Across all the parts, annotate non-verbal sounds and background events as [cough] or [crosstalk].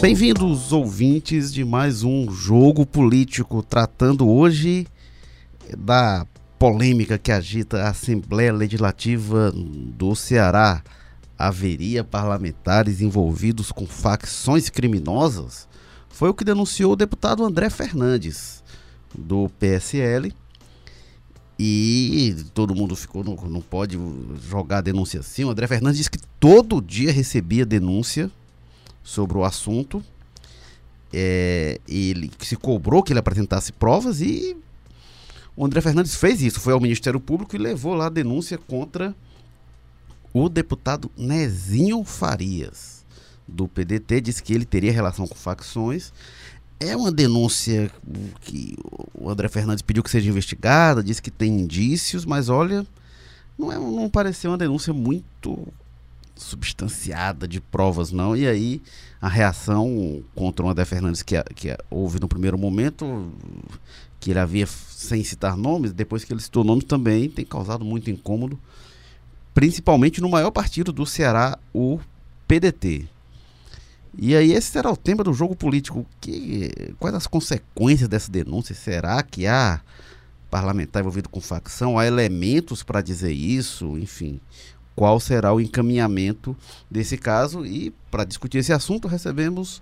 Bem-vindos, ouvintes, de mais um jogo político, tratando hoje da polêmica que agita a Assembleia Legislativa do Ceará. Haveria parlamentares envolvidos com facções criminosas? Foi o que denunciou o deputado André Fernandes, do PSL. E todo mundo ficou, não, não pode jogar denúncia assim. O André Fernandes disse que todo dia recebia denúncia sobre o assunto. É, ele se cobrou que ele apresentasse provas e o André Fernandes fez isso. Foi ao Ministério Público e levou lá a denúncia contra o deputado Nezinho Farias, do PDT. Disse que ele teria relação com facções. É uma denúncia que o André Fernandes pediu que seja investigada, disse que tem indícios, mas olha, não, é, não pareceu uma denúncia muito substanciada de provas, não. E aí a reação contra o André Fernandes que, que houve no primeiro momento, que ele havia, sem citar nomes, depois que ele citou nomes também, tem causado muito incômodo, principalmente no maior partido do Ceará, o PDT. E aí esse será o tema do jogo político. Que, quais as consequências dessa denúncia? Será que há parlamentar envolvido com facção? Há elementos para dizer isso? Enfim, qual será o encaminhamento desse caso. E para discutir esse assunto, recebemos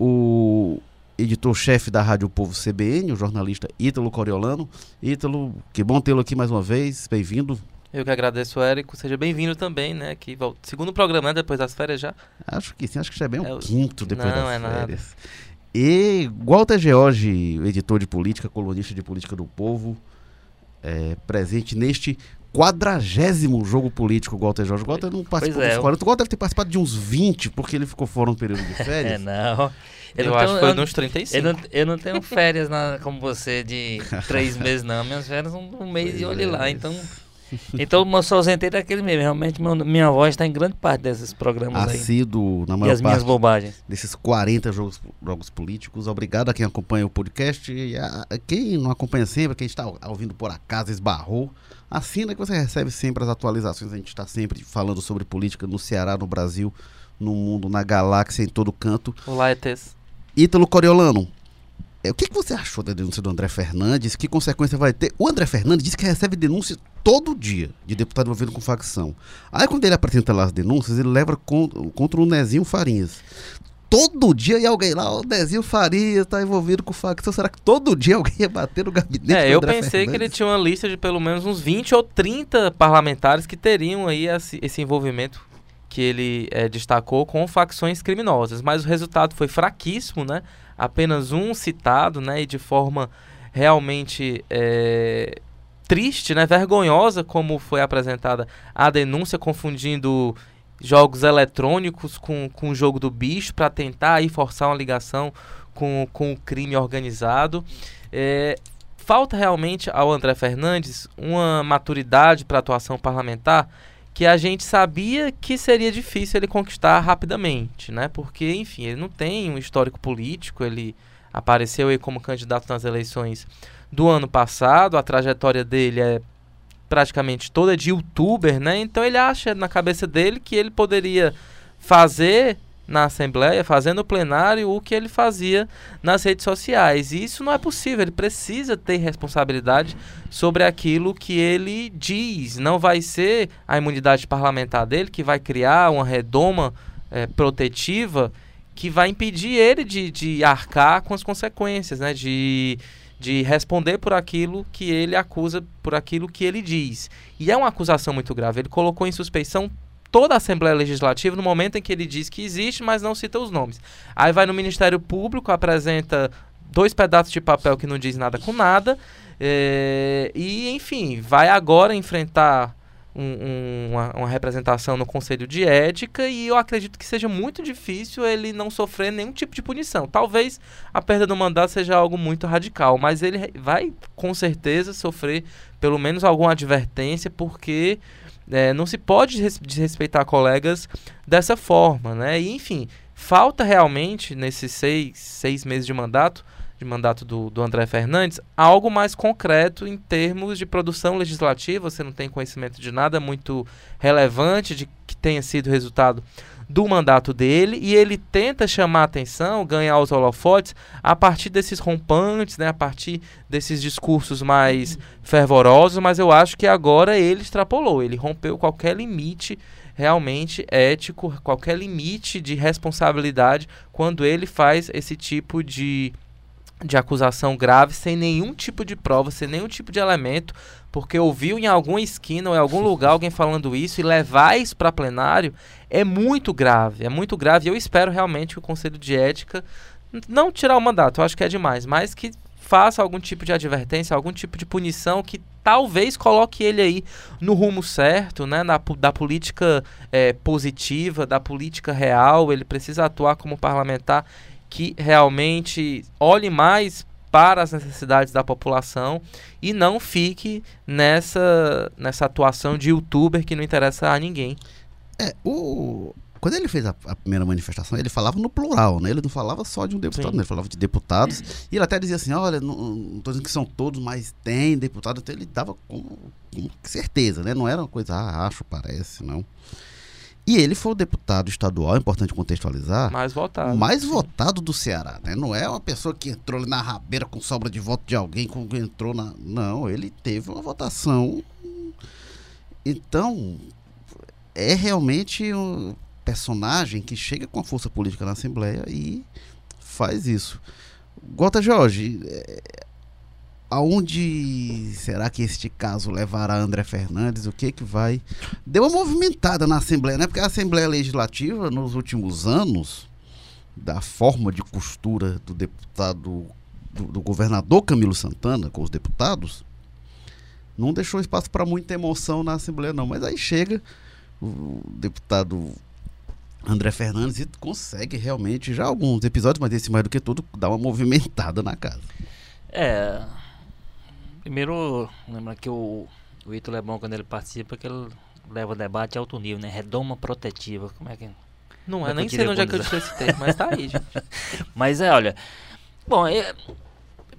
o editor-chefe da Rádio Povo CBN, o jornalista Ítalo Coriolano. Ítalo, que bom tê-lo aqui mais uma vez, bem-vindo. Eu que agradeço, Érico. Seja bem-vindo também, né? Que segundo programa, né? Depois das férias já. Acho que sim, acho que já é bem É o o- quinto depois Não, das é nada. férias. E Walter George, editor de política, colunista de política do povo, é, presente neste quadragésimo jogo político, Walter Jorge. Walter não participou é, dos eu- 40. O Walter deve ter participado de uns 20, porque ele ficou fora no período de [laughs] É, férias. não. Eu, não acho tenho- que foi eu, nos 35. eu, não, eu não tenho férias na- como você de [laughs] três meses, não. Minhas férias são um mês e Pois olhe é. lá. Então, então eu só ausentei daquele mesmo. Realmente, meu- minha voz está em grande parte desses programas aí. Assíduo na E maior as minhas bobagens. desses 40 jogos, jogos políticos. Obrigado a quem acompanha o podcast e a, a quem não acompanha sempre, quem está ouvindo por acaso, esbarrou. Assina que você recebe sempre as atualizações. A gente está sempre falando sobre política no Ceará, no Brasil, no mundo, na galáxia, em todo canto. Olá, ETs. Ítalo Coriolano, é, o que, que você achou da denúncia do André Fernandes? Que consequência vai ter? O André Fernandes disse que recebe denúncia todo dia de deputado envolvido com facção. Aí quando ele apresenta lá as denúncias, ele leva con- contra o Nezinho Farinhas. Todo dia ia alguém lá, o Nezinho Farias tá envolvido com facção. Será que todo dia alguém ia bater no gabinete É, eu pensei que ele Fernandes? tinha uma lista de pelo menos uns 20 ou 30 parlamentares que teriam aí esse, envolvimento que ele eh, destacou com facções criminosas. Mas o resultado foi fraquíssimo, né? Apenas um citado, né? E de forma realmente eh, triste, né? Vergonhosa, como foi apresentada a denúncia, confundindo jogos eletrônicos com, com o jogo do bicho para tentar aí forçar uma ligação com, com o crime organizado. É, falta realmente ao André Fernandes uma maturidade para atuação parlamentar que a gente sabia que seria difícil ele conquistar rapidamente, né? Porque, enfim, ele não tem um histórico político, ele apareceu aí como candidato nas eleições do ano passado, a trajetória dele é praticamente toda de youtuber, né? Então ele acha na cabeça dele que ele poderia fazer na Assembleia, fazer no plenário o que ele fazia nas redes sociais. E isso não é possível, ele precisa ter responsabilidade sobre aquilo que ele diz. Não vai ser a imunidade parlamentar dele que vai criar uma redoma eh, protetiva que vai impedir ele de, de arcar com as consequências, né? De, de responder por aquilo que ele acusa, por aquilo que ele diz. E é uma acusação muito grave. Ele colocou em suspeição toda a Assembleia Legislativa no momento em que ele diz que existe, mas não cita os nomes. Aí vai no Ministério Público, apresenta dois pedaços de papel que não diz nada com nada, eh, e enfim, vai agora enfrentar um- um- uma, uma representação no Conselho de Ética e eu acredito que seja muito difícil ele não sofrer nenhum tipo de punição. Talvez a perda do mandato seja algo muito radical, mas ele vai com certeza sofrer pelo menos alguma advertência, porque é, não se pode des- desrespeitar colegas dessa forma, né? E, enfim, falta realmente nesses seis, seis meses de mandato, de mandato do, do André Fernandes, algo mais concreto em termos de produção legislativa. Você não tem conhecimento de nada muito relevante, de que tenha sido resultado do mandato dele? E ele tenta chamar atenção, ganhar os holofotes a partir desses rompantes, né, a partir desses discursos mais fervorosos, mas eu acho que agora ele extrapolou, ele rompeu qualquer limite realmente ético, qualquer limite de responsabilidade quando ele faz esse tipo de de acusação grave sem nenhum tipo de prova, sem nenhum tipo de elemento, porque ouviu em alguma esquina ou em algum lugar alguém falando isso e levar isso para plenário é muito grave, é muito grave. Eu espero realmente que o Conselho de Ética não tirar o mandato, eu acho que é demais, mas que faça algum tipo de advertência, algum tipo de punição que talvez coloque ele aí no rumo certo, né, na, da política é, positiva, da política real. Ele precisa atuar como parlamentar que realmente olhe mais para as necessidades da população e não fique nessa, nessa atuação de youtuber que não interessa a ninguém. É, o, quando ele fez a, a, primeira manifestação, ele falava no plural, né? Ele não falava só de um deputado, né? ele falava de deputados. E ele até dizia assim: olha, não estou dizendo que são todos, mas tem deputado. Então ele dava com, com certeza, né? Não era uma coisa, ah, acho, parece, não. E ele foi o deputado estadual, é importante contextualizar. Mais votado. Mais votado do Ceará, né? Não é uma pessoa que entrou ali na rabeira com sobra de voto de alguém, que entrou na. Não, ele teve uma votação. Então, é realmente um personagem que chega com a força política na Assembleia e faz isso. Gota Jorge, é, aonde será que este caso levará André Fernandes? O que que vai? Deu uma movimentada na Assembleia, né? Porque a Assembleia Legislativa, nos últimos anos, da forma de costura do deputado, do, do governador Camilo Santana com os deputados, não deixou espaço para muita emoção na Assembleia, não. Mas aí chega o deputado André Fernandes e consegue realmente, já alguns episódios, mas esse mais do que tudo, dar uma movimentada na casa. É. Primeiro, lembra que o, o Ítalo é bom quando ele participa, que ele leva o debate a alto nível, né? Redoma protetiva. Como é que. Não é, é nem sei onde é que eu disse esse termo, mas tá aí, gente. [laughs] mas é, olha. Bom, é,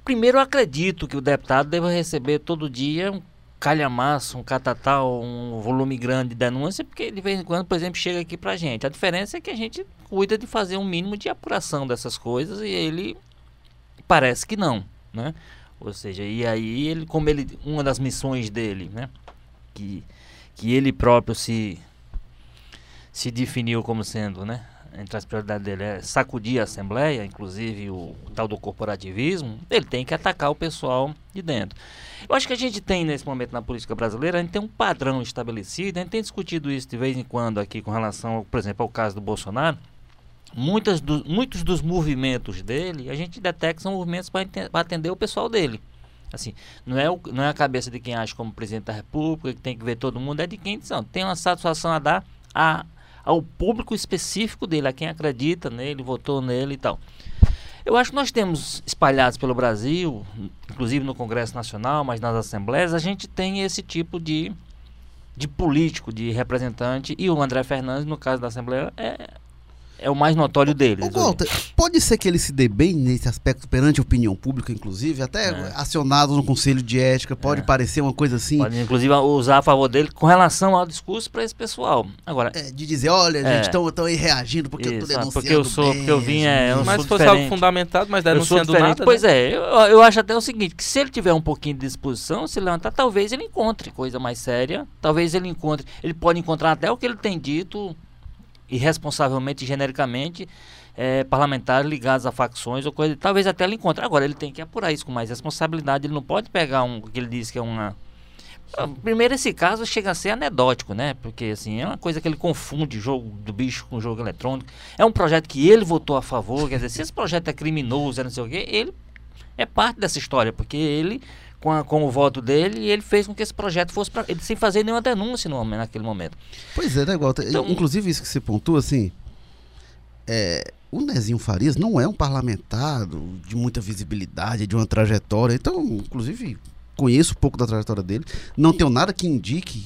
primeiro eu acredito que o deputado deva receber todo dia um calhamaço, um catatal, um volume grande de denúncia, porque de vez em quando, por exemplo, chega aqui pra gente. A diferença é que a gente cuida de fazer um mínimo de apuração dessas coisas e ele parece que não, né? Ou seja, e aí ele, como ele, uma das missões dele, né? Que, que ele próprio se, se definiu como sendo, né? entre as prioridades dele é sacudir a Assembleia, inclusive o, o, tal do corporativismo, ele tem que atacar o pessoal de dentro. Eu acho que a gente tem nesse momento na política brasileira, a gente tem um padrão estabelecido, a gente tem discutido isso de vez em quando aqui com relação, por exemplo, ao caso do Bolsonaro. Muitas do, muitos dos movimentos dele, a gente detecta são movimentos para atender o pessoal dele. Assim, não é, o, não é a cabeça de quem acha como presidente da República, que tem que ver todo mundo, é de quem são. Tem uma satisfação a dar a ao público específico dele, a quem acredita nele, votou nele e tal. Eu acho que nós temos espalhados pelo Brasil, inclusive no Congresso Nacional, mas nas assembleias, a gente tem esse tipo de, de político, de representante, e o André Fernandes, no caso da Assembleia, é, é o mais notório deles. Ô, Walter, pode ser que ele se dê bem nesse aspecto perante a opinião pública, inclusive, até é. acionado no Conselho de Ética, pode é. parecer uma coisa assim. Pode, inclusive, usar a favor dele com relação ao discurso para esse pessoal. Agora, é, de dizer, olha, é. gente, estão aí reagindo porque Isso, eu tô denunciando. Porque eu sou, bem, porque eu vim, é, eu Mas se fosse algo fundamentado, mas denunciando nada. Pois né? é, eu, eu acho até o seguinte: que se ele tiver um pouquinho de disposição, se levantar, talvez ele encontre coisa mais séria, talvez ele encontre, ele pode encontrar até o que ele tem dito irresponsavelmente, genericamente, é, parlamentares ligados a facções ou coisa. Talvez até ele encontre. Agora, ele tem que apurar isso com mais responsabilidade. Ele não pode pegar um que ele diz que é uma. Primeiro, esse caso chega a ser anedótico, né? Porque, assim, é uma coisa que ele confunde jogo do bicho com jogo eletrônico. É um projeto que ele votou a favor. Quer dizer, se esse projeto é criminoso, é não sei o quê, ele é parte dessa história, porque ele com, a, com o voto dele e ele fez com que esse projeto fosse para ele sem fazer nenhuma denúncia no, naquele momento. Pois é, né, Walter? Então, Inclusive isso que você pontua, assim, é, o Nezinho Farias não é um parlamentar de muita visibilidade, de uma trajetória. Então, inclusive, conheço um pouco da trajetória dele. Não tenho nada que indique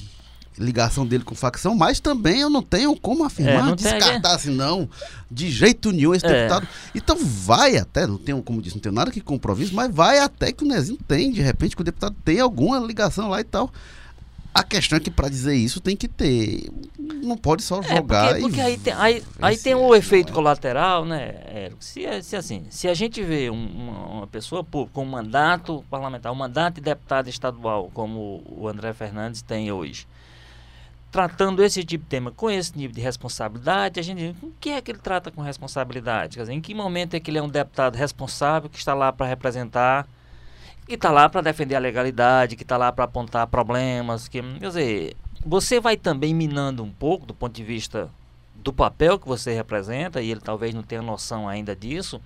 ligação dele com facção, mas também eu não tenho como afirmar, é, descartar assim, não, de jeito nenhum esse é. deputado. Então vai até, não tenho, como disse, não tenho nada que comprove isso, mas vai até que o Nezinho tem, de repente, que o deputado tem alguma ligação lá e tal. A questão é que para dizer isso tem que ter. Não pode só jogar. É, porque, porque aí, tem, aí, aí tem o um efeito colateral, né? É, se, se, assim, se a gente vê um, uma, uma, pessoa com um mandato parlamentar, um mandato de deputado estadual, como o André Fernandes tem hoje, tratando esse tipo de tema com esse nível de responsabilidade, a gente o que é que ele trata com responsabilidade? Quer dizer, em que momento é que ele é um deputado responsável que está lá para representar, que está lá para defender a legalidade, que está lá para apontar problemas, que quer dizer, você vai também minando um pouco do ponto de vista do papel que você representa e ele talvez não tenha noção ainda disso.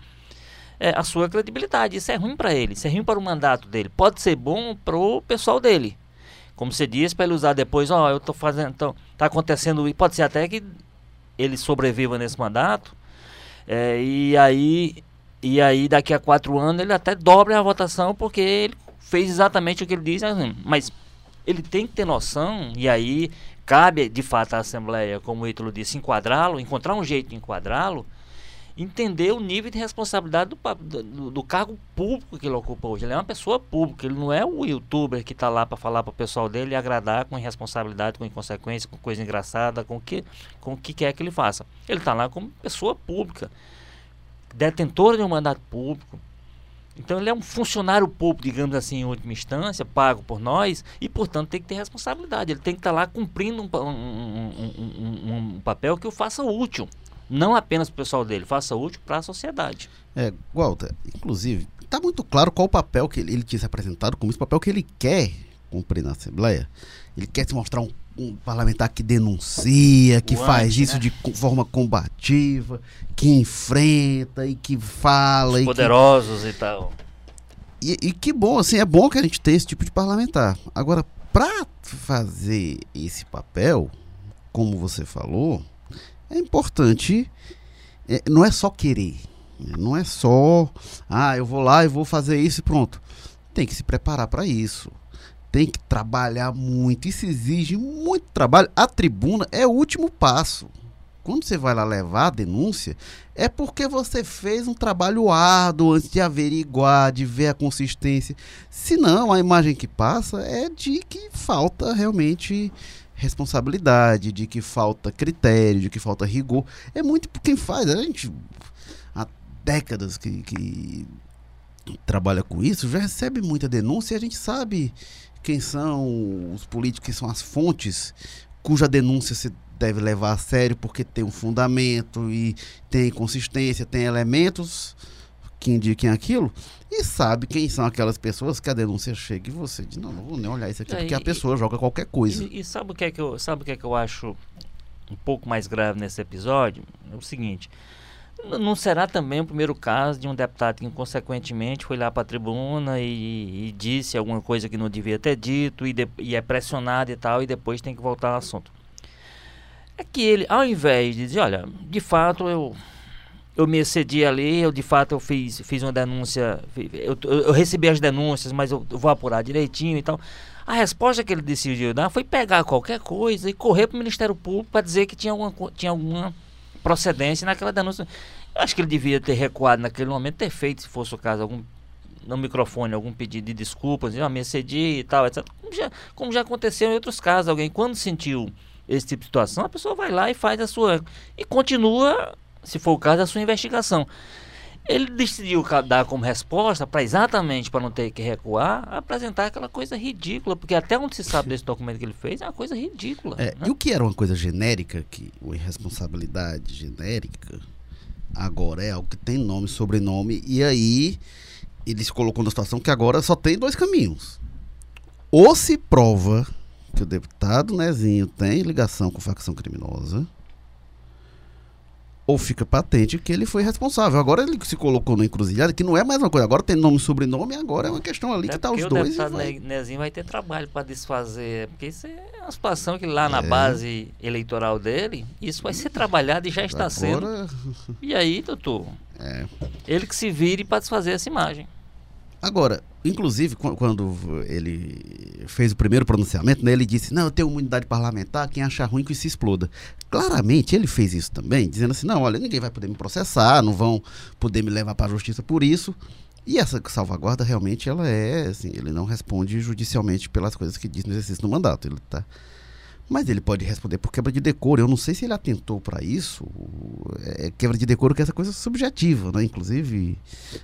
É, a sua credibilidade, isso é ruim para ele, isso é ruim para o mandato dele. Pode ser bom para o pessoal dele, como você disse, para ele usar depois, ó, oh, eu tô fazendo, então, tá acontecendo, e pode ser até que ele sobreviva nesse mandato, é, e aí, e aí daqui a quatro anos ele até dobra a votação porque ele fez exatamente o que ele disse, assim, mas ele tem que ter noção, e aí cabe de fato à Assembleia, como o Ítalo disse, enquadrá-lo, encontrar um jeito de enquadrá-lo, entender o nível de responsabilidade do, do, do, cargo público que ele ocupa hoje. Ele é uma pessoa pública, ele não é o youtuber que está lá para falar para o pessoal dele e agradar com irresponsabilidade, com inconsequência, com coisa engraçada, com que, o que quer que ele faça. Ele está lá como pessoa pública, detentor de um mandato público. Então ele é um funcionário público, digamos assim, em última instância, pago por nós, e portanto tem que ter responsabilidade. Ele tem que estar tá lá cumprindo um, um, um, um papel que o faça útil não apenas para o pessoal dele, faça útil para a sociedade. É, Walter, inclusive, está muito claro qual o papel que ele, ele tinha se apresentado como esse papel que ele quer cumprir na Assembleia. Ele quer se mostrar um, um parlamentar que denuncia, que faz isso né? de forma combativa, que enfrenta e que fala. Os e poderosos que... e tal. E, e, que bom, assim, é bom que a gente tenha esse tipo de parlamentar. Agora, para fazer esse papel, como você falou, é importante, é, não é só querer, né? não é só, ah, eu vou lá e vou fazer isso e pronto. Tem que se preparar para isso. Tem que trabalhar muito. Isso exige muito trabalho. A tribuna é o último passo. Quando você vai lá levar a denúncia, é porque você fez um trabalho árduo antes de averiguar, de ver a consistência. Senão, a imagem que passa é de que falta realmente responsabilidade, de que falta critério, de que falta rigor. É muito quem faz. A gente, há décadas que, que trabalha com isso, já recebe muita denúncia e a gente sabe quem são os políticos, que são as fontes cuja denúncia se deve levar a sério porque tem um fundamento e tem consistência, tem elementos que indiquem aquilo e sabe quem são aquelas pessoas que a denúncia chega e você diz, não, não vou nem olhar isso aqui, é, porque e, a pessoa joga qualquer coisa. E, e, sabe o que é que eu, sabe o que é que eu acho um pouco mais grave nesse episódio? É o seguinte, não será também o primeiro caso de um deputado que, consequentemente, foi lá para a tribuna e, e, disse alguma coisa que não devia ter dito e, de, e, é pressionado e tal, e depois tem que voltar ao assunto. É que ele, ao invés de dizer, olha, de fato eu eu me excedi ali, eu de fato eu fiz, fiz uma denúncia, eu, eu recebi as denúncias, mas eu, eu, vou apurar direitinho e tal. A resposta que ele decidiu dar foi pegar qualquer coisa e correr para o Ministério Público para dizer que tinha alguma, tinha alguma procedência naquela denúncia. Eu acho que ele devia ter recuado naquele momento, ter feito, se fosse o caso, algum no microfone algum pedido de desculpas, eu me excedi e tal, etc. Como já, como já aconteceu em outros casos, alguém quando sentiu esse tipo de situação, a pessoa vai lá e faz a sua e continua se for o caso, da sua investigação. Ele decidiu dar como resposta, para exatamente para não ter que recuar, apresentar aquela coisa ridícula, porque até onde se sabe desse documento que ele fez é uma coisa ridícula. É, né? E o que era uma coisa genérica, que uma irresponsabilidade genérica, agora é algo que tem nome, sobrenome, e aí ele se colocou na situação que agora só tem dois caminhos. Ou se prova que o deputado Nezinho tem ligação com facção criminosa, ou fica patente que ele foi responsável. Agora ele se colocou no encruzilhada, que não é mais uma coisa. Agora tem nome e sobrenome, agora é uma questão ali é que tá os dois. O vai... Nezinho vai ter trabalho para desfazer, porque isso é uma situação que lá na é. base eleitoral dele, isso vai ser trabalhado e já está agora... sendo. [laughs] E aí, doutor? É. Ele que se vire para desfazer essa imagem. Agora, inclusive, quando ele fez o primeiro pronunciamento, né, ele disse: Não, eu tenho imunidade parlamentar, quem achar ruim que se exploda. Claramente, ele fez isso também, dizendo assim: Não, olha, ninguém vai poder me processar, não vão poder me levar para a justiça por isso. E essa salvaguarda realmente ela é, assim, ele não responde judicialmente pelas coisas que diz no exercício do mandato. Ele tá mas ele pode responder por quebra de decoro. Eu não sei se ele atentou para isso. É, quebra de decoro que é essa coisa subjetiva, né? Inclusive,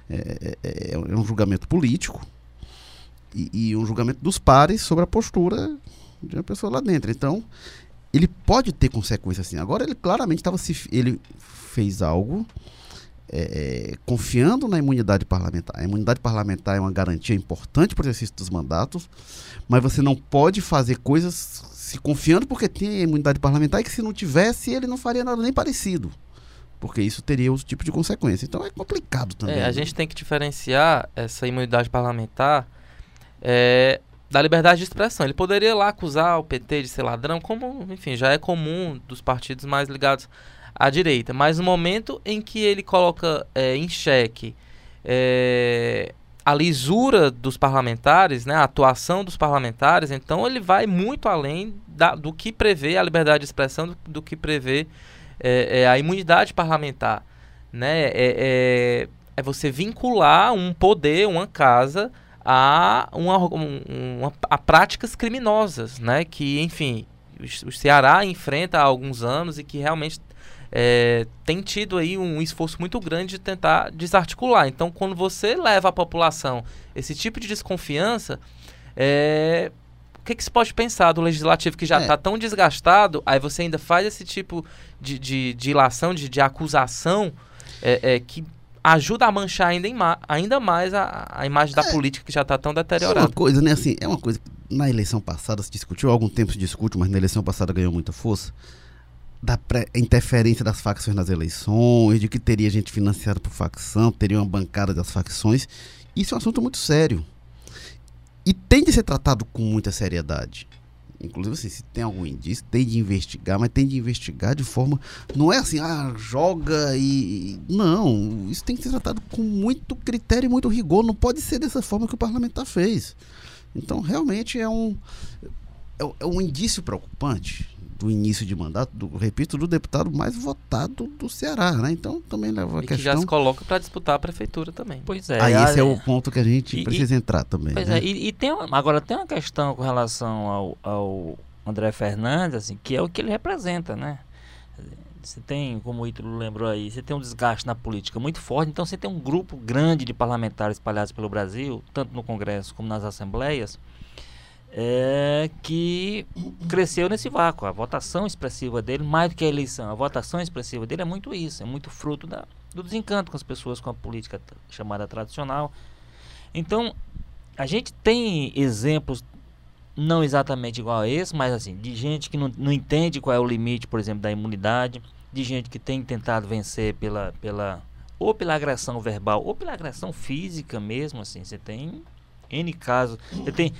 é, é, é um julgamento político e, e, um julgamento dos pares sobre a postura de uma pessoa lá dentro. Então, ele pode ter consequências assim. Agora, ele claramente estava se ele fez algo é, é, confiando na imunidade parlamentar. A imunidade parlamentar é uma garantia importante para o exercício dos mandatos, mas você não pode fazer coisas se confiando porque tem imunidade parlamentar e que se não tivesse ele não faria nada nem parecido. Porque isso teria outro tipo de consequência. Então é complicado também. É, a né? gente tem que diferenciar essa imunidade parlamentar é, da liberdade de expressão. Ele poderia lá acusar o PT de ser ladrão, como, enfim, já é comum dos partidos mais ligados à direita. Mas no momento em que ele coloca é, em xeque é, a lisura dos parlamentares, né, a atuação dos parlamentares, então ele vai muito além da, do que prevê a liberdade de expressão, do, do que prevê é, é, a imunidade parlamentar. Né? É, é, é, você vincular um poder, uma casa, a, uma, uma, a práticas criminosas, né? que, enfim, o, o Ceará enfrenta há alguns anos e que realmente é, tem tido aí um esforço muito grande de tentar desarticular. Então, quando você leva à população esse tipo de desconfiança, é, o que, que se pode pensar do legislativo que já está é. tão desgastado, aí você ainda faz esse tipo de, de, de ilação, de, de acusação, é, é que ajuda a manchar ainda, ainda mais a, a imagem da é. política que já está tão deteriorada. É uma coisa, né? Assim, é uma coisa que na eleição passada se discutiu, há algum tempo se discute, mas na eleição passada ganhou muita força da interferência das facções nas eleições, de que teria gente financiada por facção, teria uma bancada das facções. Isso é um assunto muito sério. E tem de ser tratado com muita seriedade. Inclusive, assim, se tem algum indício, tem de investigar, mas tem de investigar de forma. Não é assim, ah, joga e. Não, isso tem que ser tratado com muito critério e muito rigor. Não pode ser dessa forma que o parlamentar fez. Então, realmente é um. É, é um indício preocupante do início de mandato, do, repito, do deputado mais votado do Ceará, né? Então também leva a e questão. que já se coloca para disputar a prefeitura também. Pois é. Aí esse é o ponto que a gente e, precisa e, entrar também. Pois né? é, e, e, tem agora tem uma questão com relação ao, ao André Fernandes, assim, que é o que ele representa, né? Você tem, como o Ítalo lembrou aí, você tem um desgaste na política muito forte, então você tem um grupo grande de parlamentares espalhados pelo Brasil, tanto no Congresso como nas assembleias, é, que cresceu nesse vácuo. A votação expressiva dele, mais do que a eleição, a votação expressiva dele é muito isso, é muito fruto da, do desencanto com as pessoas com a política chamada tradicional. Então, a gente tem exemplos não exatamente igual a esse, mas assim, de gente que não, não entende qual é o limite, por exemplo, da imunidade, de gente que tem tentado vencer pela, pela ou pela agressão verbal ou pela agressão física mesmo, assim, você tem N casos. Você tem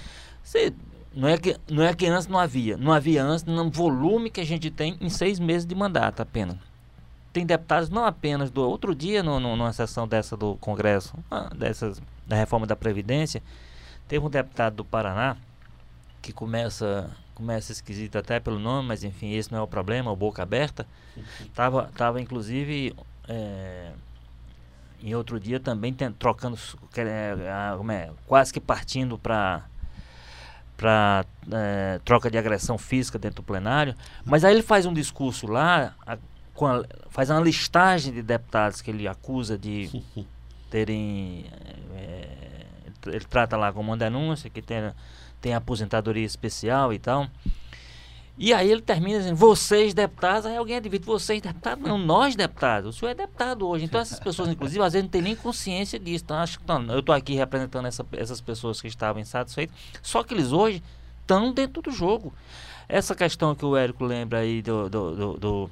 você, não, é que, não é que antes não havia. Não havia antes no volume que a gente tem em seis meses de mandato apenas. Tem deputados não apenas do outro dia, no, no, numa sessão dessa do Congresso, ah, dessas, da reforma da Previdência, teve um deputado do Paraná que começa começa esquisito até pelo nome, mas enfim, esse não é o problema, o boca aberta. Tava, tava inclusive é, em outro dia também tem, trocando, é, é, quase que partindo para para é, troca de agressão física dentro do plenário, mas aí ele faz um discurso lá, a, a, faz uma listagem de deputados que ele acusa de [laughs] terem. É, ele trata lá como uma denúncia, que tem, tem aposentadoria especial e tal. E aí ele termina dizendo, vocês deputados, aí alguém advide, vocês deputados, não, nós deputados, o senhor é deputado hoje. Então essas pessoas, inclusive, às vezes não têm nem consciência disso. Então acho que não, eu estou aqui representando essa, essas pessoas que estavam insatisfeitas, só que eles hoje estão dentro do jogo. Essa questão que o Érico lembra aí do, do, do, do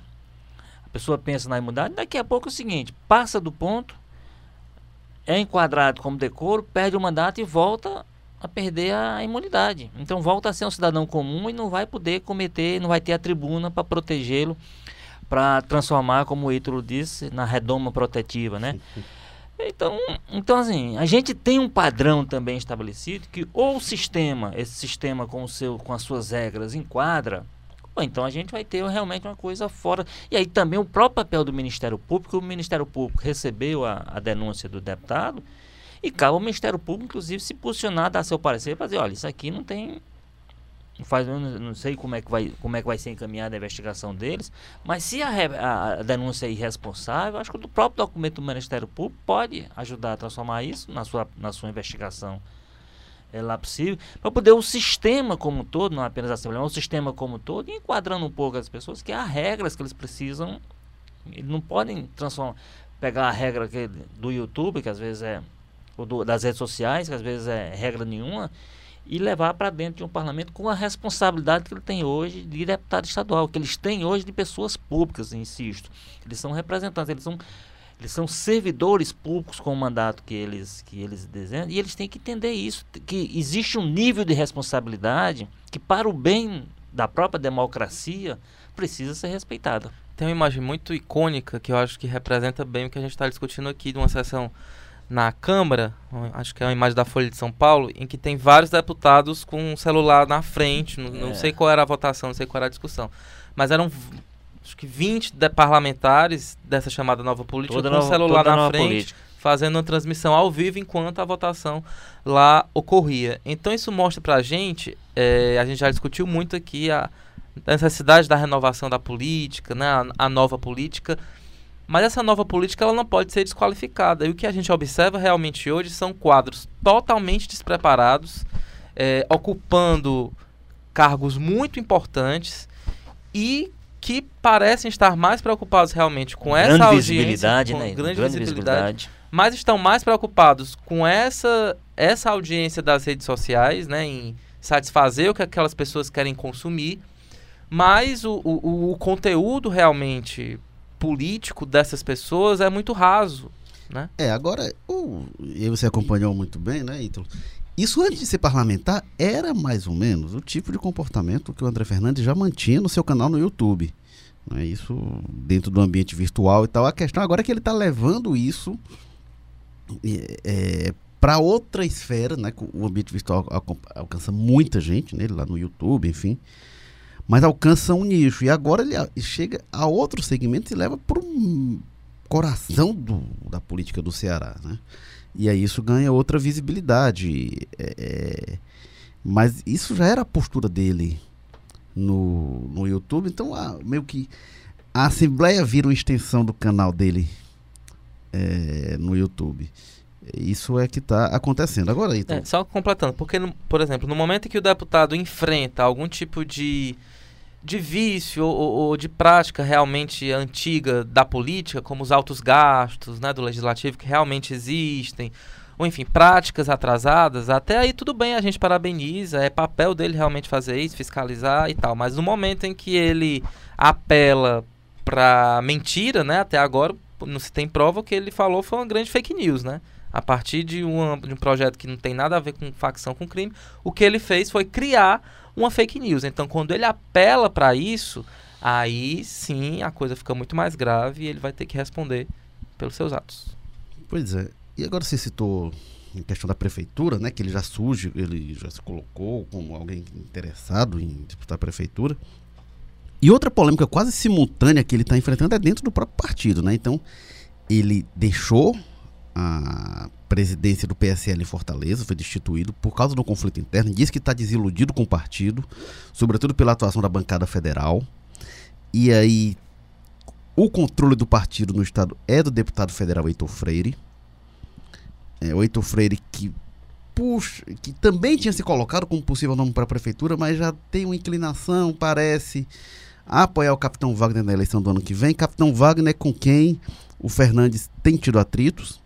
a pessoa pensa na imunidade, daqui a pouco é o seguinte, passa do ponto, é enquadrado como decoro, perde o mandato e volta a perder a imunidade. Então volta a ser um cidadão comum e não vai poder cometer, não vai ter a tribuna para protegê-lo, para transformar, como o Ítalo disse, na redoma protetiva, né? [laughs] Então, então assim, a gente tem um padrão também estabelecido que ou o sistema, esse sistema com o seu com as suas regras enquadra, ou então a gente vai ter realmente uma coisa fora. E aí também o próprio papel do Ministério Público, o Ministério Público recebeu a, a denúncia do deputado, E cabe ao Ministério Público, inclusive, se posicionar, dar seu parecer para dizer, olha, isso aqui não tem. Não, faz, não sei como é, que vai, como é que vai ser encaminhada a investigação deles, mas se a, a, denúncia é irresponsável, acho que o próprio documento do Ministério Público pode ajudar a transformar isso na sua, na sua investigação é lá possível, para poder o sistema como um todo, não apenas a Assembleia, mas o sistema como um todo, enquadrando um pouco as pessoas, que há regras que eles precisam, eles não podem transformar, pegar a regra que, do YouTube, que às vezes é, do, das redes sociais, que às vezes é regra nenhuma, e levar para dentro de um parlamento com a responsabilidade que ele tem hoje de deputado estadual, que eles têm hoje de pessoas públicas, insisto. Eles são representantes, eles são eles são servidores públicos com o mandato que eles, que eles desenham e eles têm que entender isso, que existe um nível de responsabilidade que, para o bem da própria democracia, precisa ser respeitada. Tem uma imagem muito icônica que eu acho que representa bem o que a gente está discutindo aqui, de uma sessão na Câmara, acho que é uma imagem da Folha de São Paulo, em que tem vários deputados com um celular na frente, não, é. não sei qual era a votação, não sei qual era a discussão, mas eram acho que 20 de parlamentares dessa chamada nova política toda com o celular na frente, política. fazendo uma transmissão ao vivo enquanto a votação lá ocorria. Então isso mostra pra gente, é, a gente já discutiu muito aqui a necessidade da renovação da política, né, a, a nova política, mas essa nova política ela não pode ser desqualificada. E o que a gente observa realmente hoje são quadros totalmente despreparados, é, ocupando cargos muito importantes e que parecem estar mais preocupados realmente com essa grande visibilidade, com né? grande, grande visibilidade, visibilidade, mas estão mais preocupados com essa essa audiência das redes sociais, né, em satisfazer o que aquelas pessoas querem consumir, mas o, o, o conteúdo realmente político dessas pessoas é muito raso, né? É, agora, o, e você acompanhou muito bem, né, Ítalo? Isso antes de ser parlamentar era mais ou menos o tipo de comportamento que o André Fernandes já mantinha no seu canal no YouTube. Né? Isso dentro do ambiente virtual e tal. A questão agora é que ele está levando isso é, para outra esfera, né? O ambiente virtual alcança muita gente nele lá no YouTube, enfim. Mas alcança um nicho. E agora ele chega a outro segmento e leva para o coração do, da política do Ceará, né? E aí isso ganha outra visibilidade. É, é, mas isso já era a postura dele no, no YouTube, então a, meio que a Assembleia vira uma extensão do canal dele é, no YouTube. Isso é que está acontecendo. Agora, então... É, só completando, porque, por exemplo, no momento em que o deputado enfrenta algum tipo de de vício ou, ou, de prática realmente antiga da política, como os altos gastos né, do legislativo que realmente existem, ou enfim, práticas atrasadas, até aí tudo bem, a gente parabeniza, é papel dele realmente fazer isso, fiscalizar e tal. Mas no momento em que ele apela para mentira, né, até agora não se tem prova que ele falou foi uma grande fake news, né? A partir de, uma, de um projeto que não tem nada a ver com facção, com crime, o que ele fez foi criar uma fake news. Então, quando ele apela para isso, aí sim a coisa fica muito mais grave e ele vai ter que responder pelos seus atos. Pois é. E agora você citou em questão da prefeitura, né, que ele já surge, ele já se colocou como alguém interessado em disputar a prefeitura. E outra polêmica quase simultânea que ele está enfrentando é dentro do próprio partido, né? Então, ele deixou a presidência do PSL em Fortaleza, foi destituído por causa do conflito interno, diz que está desiludido com o partido, sobretudo pela atuação da bancada federal. E aí, o controle do partido no estado é do deputado federal Heitor Freire. É, o Heitor Freire que puxa, que também tinha se colocado como possível nome para a prefeitura, mas já tem uma inclinação, parece, a apoiar o capitão Wagner na eleição do ano que vem. Capitão Wagner com quem o Fernandes tem tido atritos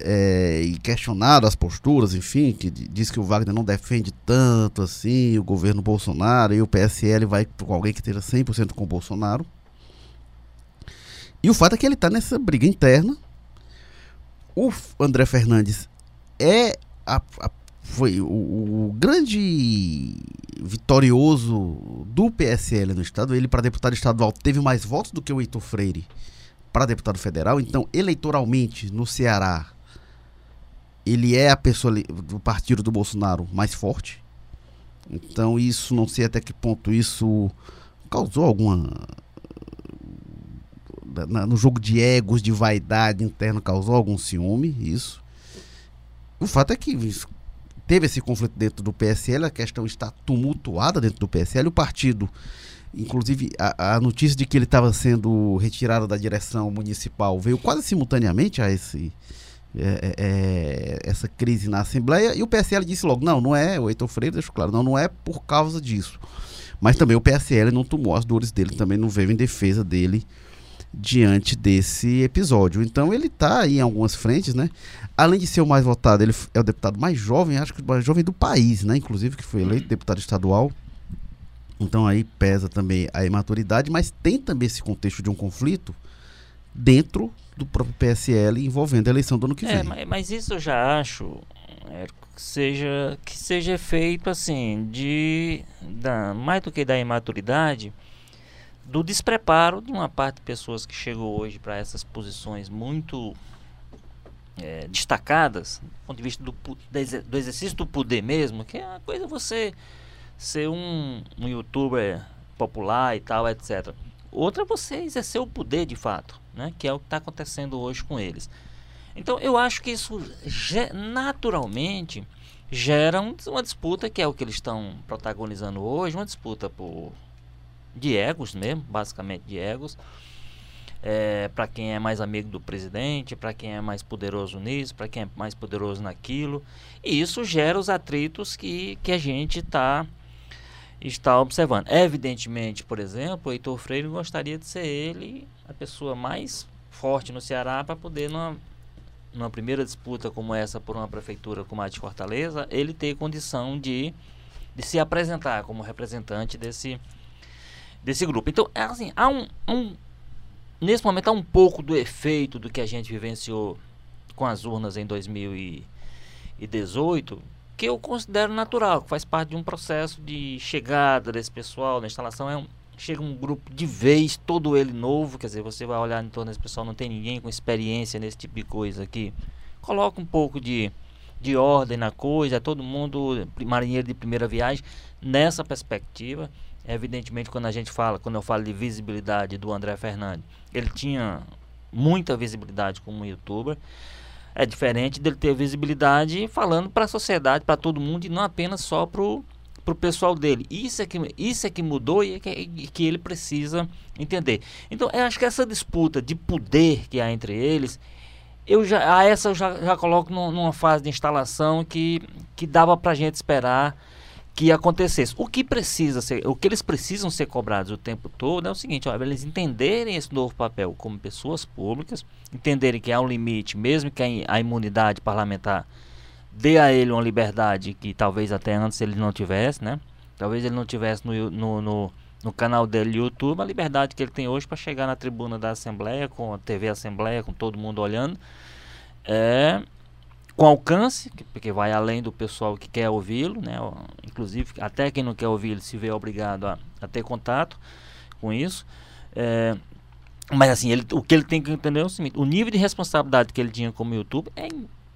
é, e questionado as posturas, enfim, que diz que o Wagner não defende tanto assim o governo Bolsonaro e o PSL vai com alguém que esteja 100% com o Bolsonaro. E o fato é que ele está nessa briga interna. O André Fernandes é a, a, foi o, o, grande vitorioso do PSL no estado. Ele, para deputado estadual, teve mais votos do que o Heitor Freire para deputado federal. Então, eleitoralmente, no Ceará, ele é a pessoa do partido do Bolsonaro mais forte. Então isso não sei até que ponto isso causou alguma no jogo de egos, de vaidade interna, causou algum ciúme, isso. O fato é que teve esse conflito dentro do PSL, a questão está tumultuada dentro do PSL, o partido, inclusive a, a notícia de que ele estava sendo retirado da direção municipal veio quase simultaneamente a esse é, é, é, essa crise na Assembleia e o PSL disse logo, não, não é, o Heitor Freire deixou claro, não, não é por causa disso. Mas também o PSL não tomou as dores dele, também não veio em defesa dele diante desse episódio. Então ele está aí em algumas frentes, né? Além de ser o mais votado, ele é o deputado mais jovem, acho que o mais jovem do país, né? Inclusive que foi eleito deputado estadual. Então aí pesa também a imaturidade, mas tem também esse contexto de um conflito dentro do próprio PSL envolvendo a eleição do ano que é, vem. É, mas, mas isso eu já acho é, que seja que seja feito assim de da, mais do que da imaturidade do despreparo de uma parte de pessoas que chegou hoje para essas posições muito é, destacadas, do ponto de vista do, do exercício do poder mesmo, que é uma coisa você ser um, um youtuber popular e tal, etc. Outra é você exercer o poder de fato, né? que é o que está acontecendo hoje com eles. Então eu acho que isso naturalmente gera uma disputa que é o que eles estão protagonizando hoje, uma disputa por de egos mesmo, basicamente de egos. É, para quem é mais amigo do presidente, para quem é mais poderoso nisso, para quem é mais poderoso naquilo. E isso gera os atritos que, que a gente está está observando. Evidentemente, por exemplo, Heitor Freire gostaria de ser ele a pessoa mais forte no Ceará para poder, numa, numa primeira disputa como essa por uma prefeitura como a de Fortaleza, ele ter condição de, de se apresentar como representante desse, desse grupo. Então, é assim, há um, um, nesse momento há um pouco do efeito do que a gente vivenciou com as urnas em 2018, que eu considero natural, que faz parte de um processo de chegada desse pessoal na instalação. É um, chega um grupo de vez, todo ele novo, quer dizer, você vai olhar em torno desse pessoal, não tem ninguém com experiência nesse tipo de coisa aqui. Coloca um pouco de, de ordem na coisa, todo mundo marinheiro de primeira viagem, nessa perspectiva. Evidentemente, quando a gente fala, quando eu falo de visibilidade do André Fernandes, ele tinha muita visibilidade como youtuber. É diferente dele ter visibilidade falando para a sociedade, para todo mundo e não apenas só para o pessoal dele. Isso é que, isso é que mudou e é que, e que ele precisa entender. Então, eu acho que essa disputa de poder que há entre eles, eu já, a essa eu já, já coloco numa fase de instalação que, que dava para a gente esperar que acontecesse. O que precisa ser, o que eles precisam ser cobrados o tempo todo é o seguinte, ó, eles entenderem esse novo papel como pessoas públicas, entenderem que há um limite, mesmo que a, imunidade parlamentar dê a ele uma liberdade que talvez até antes ele não tivesse, né? Talvez ele não tivesse no, no, no, no canal dele no YouTube a liberdade que ele tem hoje para chegar na tribuna da Assembleia, com a TV Assembleia, com todo mundo olhando. É, com alcance, porque vai além do pessoal que quer ouvi-lo, né? Inclusive, até quem não quer ouvi-lo se vê obrigado a, a ter contato com isso. É, mas assim, ele, o que ele tem que entender é o seguinte: o nível de responsabilidade que ele tinha como YouTube é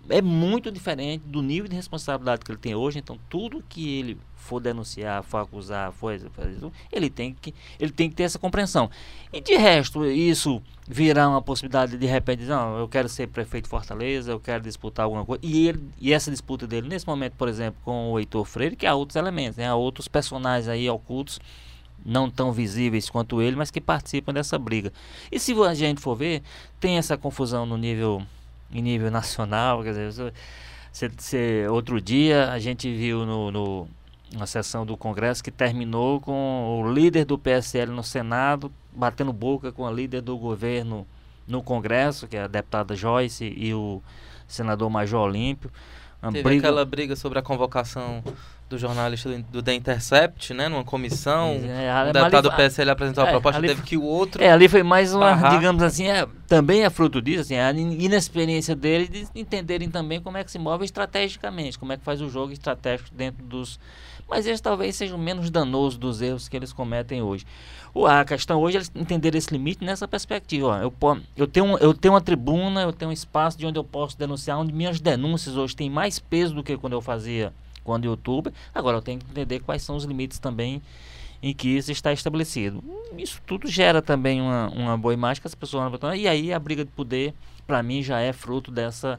é muito diferente do nível de responsabilidade que ele tem hoje. Então, tudo que ele for denunciar, for acusar, for ele tem que ele tem que ter essa compreensão. E de resto, isso virá uma possibilidade de, repente não, eu quero ser prefeito de Fortaleza, eu quero disputar alguma coisa. E ele e essa disputa dele nesse momento, por exemplo, com o Heitor Freire, que há outros elementos, né? há outros personagens aí ocultos não tão visíveis quanto ele, mas que participam dessa briga. E se a gente for ver, tem essa confusão no nível em nível nacional. Quer dizer, você, você, outro dia a gente viu no, no, na sessão do Congresso que terminou com o líder do PSL no Senado batendo boca com a líder do governo no Congresso, que é a deputada Joyce e o senador Major Olímpio. Teve briga... aquela briga sobre a convocação do jornalista do, The Intercept, né? Numa comissão. É, o deputado do PSL apresentou é, a proposta, teve que o outro. É, ali foi mais uma, barrar. digamos assim, é, também é fruto disso, assim, a inexperiência dele de entenderem também como é que se move estrategicamente, como é que faz o jogo estratégico dentro dos. Mas eles talvez sejam menos danosos dos erros que eles cometem hoje. A questão hoje é eles entenderem esse limite nessa perspectiva. Eu, eu, tenho, eu tenho uma tribuna, eu tenho um espaço de onde eu posso denunciar, onde minhas denúncias hoje têm mais peso do que quando eu fazia quando YouTube. Agora eu tenho que entender quais são os limites também em que isso está estabelecido. Isso tudo gera também uma, uma boa imagem que as pessoas vão E aí a briga de poder, para mim, já é fruto dessa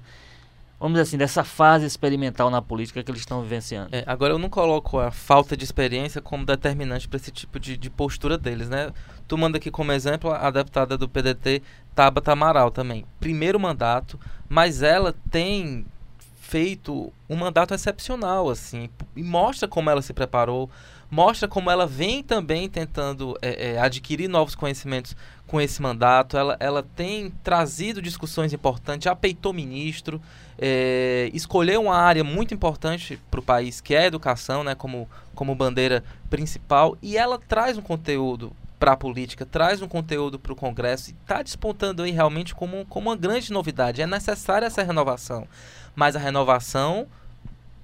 vamos dizer assim, dessa fase experimental na política que eles estão vivenciando. É, agora eu não coloco a falta de experiência como determinante para esse tipo de, de, postura deles, né? Tu manda aqui como exemplo a deputada do PDT, Tabata Amaral também. Primeiro mandato, mas ela tem feito um mandato excepcional, assim, e mostra como ela se preparou, mostra como ela vem também tentando é, é, adquirir novos conhecimentos com esse mandato. Ela, ela tem trazido discussões importantes, já peitou ministro, é, escolheu uma área muito importante para o país, que é a educação, né, como, como bandeira principal, e ela traz um conteúdo para a política, traz um conteúdo para o Congresso e está despontando aí realmente como, como uma grande novidade. É necessária essa renovação, mas a renovação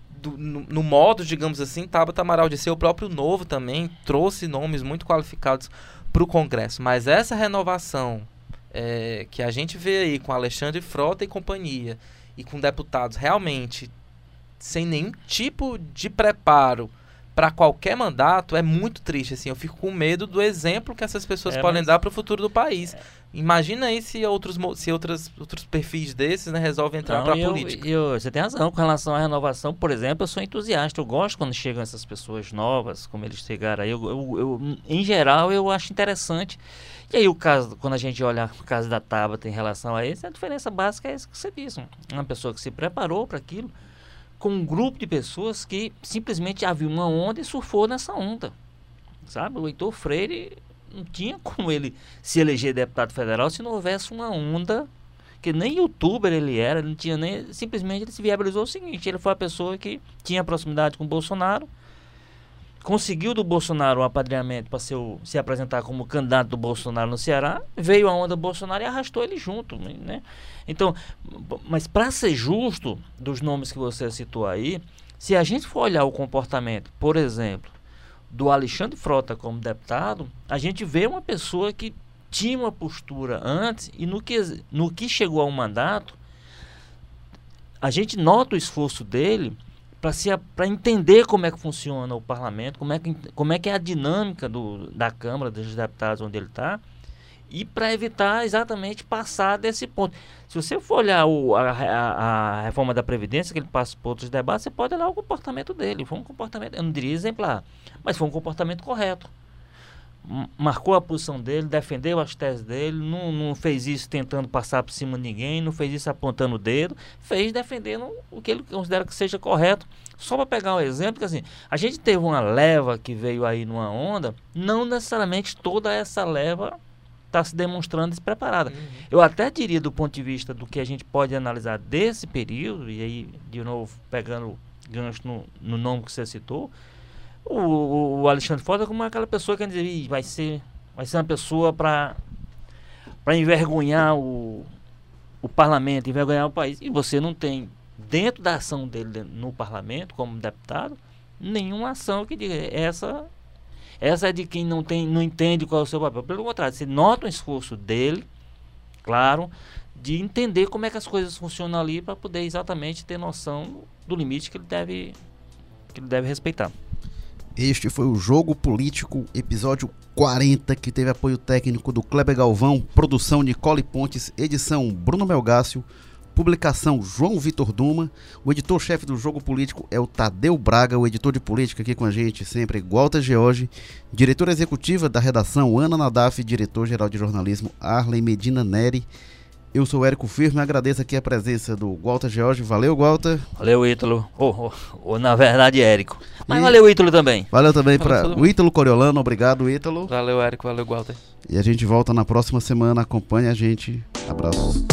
do, no, no, modo, digamos assim, Tabata Amaral de ser o próprio novo também, trouxe nomes muito qualificados para o Congresso. Mas essa renovação é, que a gente vê aí com Alexandre Frota e companhia, e com deputados realmente sem nenhum tipo de preparo para qualquer mandato é muito triste assim. Eu fico com medo do exemplo que essas pessoas é, podem mas... dar para o futuro do país. É. imagina aí se outros se outras outros perfis desses né, resolvem entrar para a política. eu, você tem razão com relação à renovação. Por exemplo eu sou entusiasta eu gosto quando chegam essas pessoas novas como eles chegaram aí. Eu, eu, eu em geral eu acho interessante. E aí o caso, quando a gente olha o caso da Tabata em relação a isso, a diferença básica é isso que você disse. Uma pessoa que se preparou para aquilo, com um grupo de pessoas que simplesmente havia uma onda e surfou nessa onda. Sabe? O Heitor Freire não tinha como ele se eleger deputado federal se não houvesse uma onda que nem youtuber ele era, ele não tinha nem. Simplesmente ele se viabilizou o seguinte: ele foi a pessoa que tinha proximidade com o Bolsonaro, conseguiu do Bolsonaro um apadrinhamento para se apresentar como candidato do Bolsonaro no Ceará, veio a onda Bolsonaro e arrastou ele junto, né? Então, mas para ser justo dos nomes que você citou aí, se a gente for olhar o comportamento, por exemplo, do Alexandre Frota como deputado, a gente vê uma pessoa que tinha uma postura antes e no que, no que chegou ao mandato, a gente nota o esforço dele para entender como é que funciona o parlamento, como é que, como é, que é a dinâmica do, da Câmara dos Deputados onde ele está, e para evitar exatamente passar desse ponto. Se você for olhar o, a, a, a, reforma da Previdência, que ele passa por outros debates, você pode olhar o comportamento dele. Foi um comportamento, eu não diria exemplar, mas foi um comportamento correto marcou a posição dele, defendeu as teses dele, não, não fez isso tentando passar por cima de ninguém, não fez isso apontando o dedo, fez defendendo o que ele considera que seja correto. Só para pegar um exemplo, que assim, a gente teve uma leva que veio aí numa onda, não necessariamente toda essa leva está se demonstrando despreparada. Uhum. Eu até diria do ponto de vista do que a gente pode analisar desse período, e aí, de novo, pegando gancho no, no nome que você citou, o, o Alexandre Foda como aquela pessoa que dizer, vai ser vai ser uma pessoa para para envergonhar o, o parlamento, envergonhar o país. E você não tem dentro da ação dele no parlamento como deputado nenhuma ação que diga essa essa é de quem não tem não entende qual é o seu papel. Pelo contrário, você nota um esforço dele, claro, de entender como é que as coisas funcionam ali para poder exatamente ter noção do limite que ele deve que ele deve respeitar. Este foi o Jogo Político, episódio 40, que teve apoio técnico do Kleber Galvão, produção Nicole Pontes, edição Bruno Melgácio, publicação João Vitor Duma. O editor-chefe do Jogo Político é o Tadeu Braga, o editor de política aqui com a gente sempre, Walter George. Diretora executiva da redação, Ana Nadaf, diretor-geral de jornalismo, Arley Medina Neri. Eu sou o Érico Firme, agradeço aqui a presença do Walter George. Valeu, Walter. Valeu, Ítalo. Ou, oh, oh, na verdade, Érico. Mas e... valeu, Ítalo também. Valeu também para o Ítalo Coriolano. Obrigado, Ítalo. Valeu, Érico. Valeu, Walter. E a gente volta na próxima semana. Acompanhe a gente. Abraços.